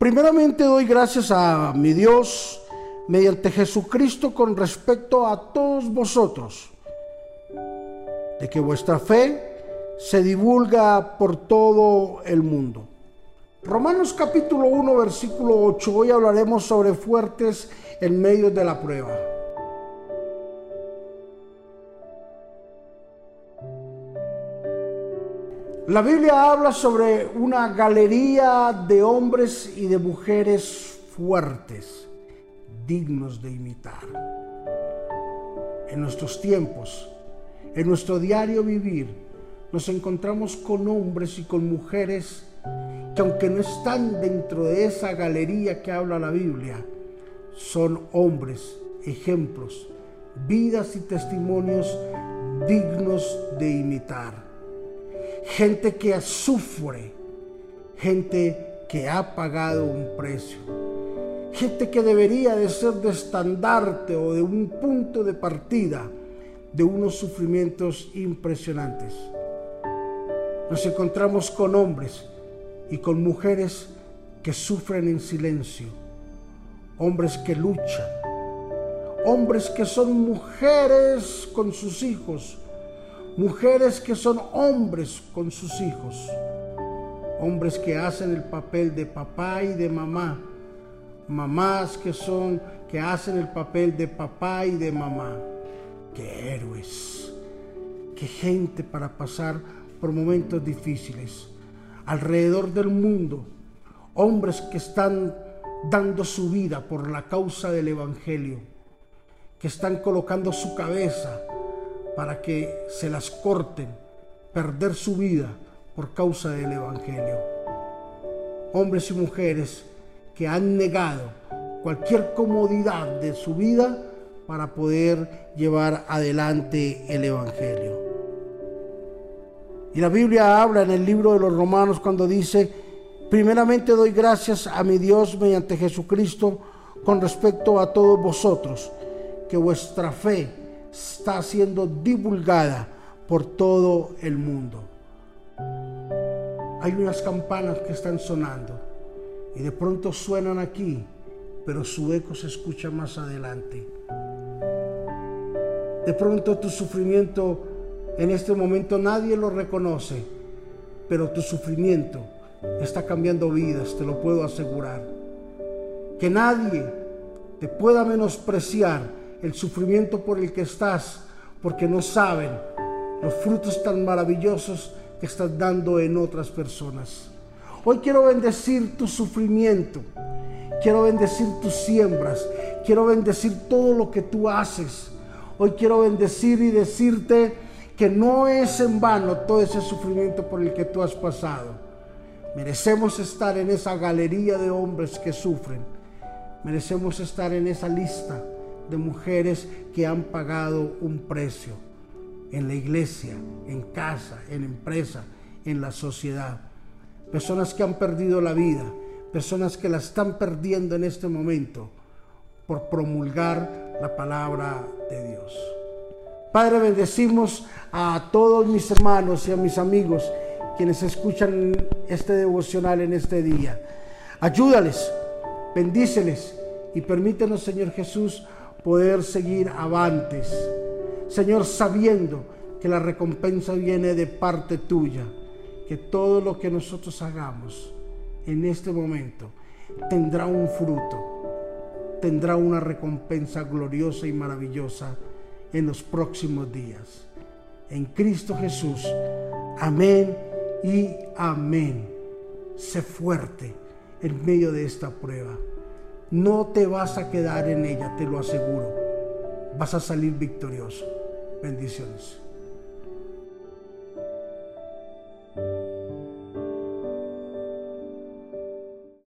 Primeramente doy gracias a mi Dios mediante Jesucristo con respecto a todos vosotros, de que vuestra fe se divulga por todo el mundo. Romanos capítulo 1 versículo 8, hoy hablaremos sobre fuertes en medio de la prueba. La Biblia habla sobre una galería de hombres y de mujeres fuertes, dignos de imitar. En nuestros tiempos, en nuestro diario vivir, nos encontramos con hombres y con mujeres que aunque no están dentro de esa galería que habla la Biblia, son hombres, ejemplos, vidas y testimonios dignos de imitar gente que sufre, gente que ha pagado un precio, gente que debería de ser de estandarte o de un punto de partida de unos sufrimientos impresionantes. Nos encontramos con hombres y con mujeres que sufren en silencio, hombres que luchan, hombres que son mujeres con sus hijos, mujeres que son hombres con sus hijos, hombres que hacen el papel de papá y de mamá, mamás que son que hacen el papel de papá y de mamá. Qué héroes, qué gente para pasar por momentos difíciles. Alrededor del mundo, hombres que están dando su vida por la causa del Evangelio, que están colocando su cabeza para que se las corten, perder su vida por causa del Evangelio. Hombres y mujeres que han negado cualquier comodidad de su vida para poder llevar adelante el Evangelio. Y la Biblia habla en el libro de los Romanos cuando dice, primeramente doy gracias a mi Dios mediante Jesucristo con respecto a todos vosotros, que vuestra fe está siendo divulgada por todo el mundo. Hay unas campanas que están sonando y de pronto suenan aquí, pero su eco se escucha más adelante. De pronto tu sufrimiento en este momento nadie lo reconoce, pero tu sufrimiento está cambiando vidas, te lo puedo asegurar. Que nadie te pueda menospreciar el sufrimiento por el que estás, porque no saben los frutos tan maravillosos que estás dando en otras personas. Hoy quiero bendecir tu sufrimiento, quiero bendecir tus siembras, quiero bendecir todo lo que tú haces. Hoy quiero bendecir y decirte que no es en vano todo ese sufrimiento por el que tú has pasado. Merecemos estar en esa galería de hombres que sufren. Merecemos estar en esa lista de mujeres que han pagado un precio en la iglesia, en casa, en empresa, en la sociedad. Personas que han perdido la vida, personas que la están perdiendo en este momento por promulgar la palabra de Dios. Padre, bendecimos a todos mis hermanos y a mis amigos quienes escuchan este devocional en este día. Ayúdales, bendíceles y permítenos, Señor Jesús, poder seguir avantes. Señor, sabiendo que la recompensa viene de parte tuya, que todo lo que nosotros hagamos en este momento tendrá un fruto, tendrá una recompensa gloriosa y maravillosa en los próximos días. En Cristo Jesús. Amén y amén. Sé fuerte en medio de esta prueba. No te vas a quedar en ella, te lo aseguro. Vas a salir victorioso. Bendiciones.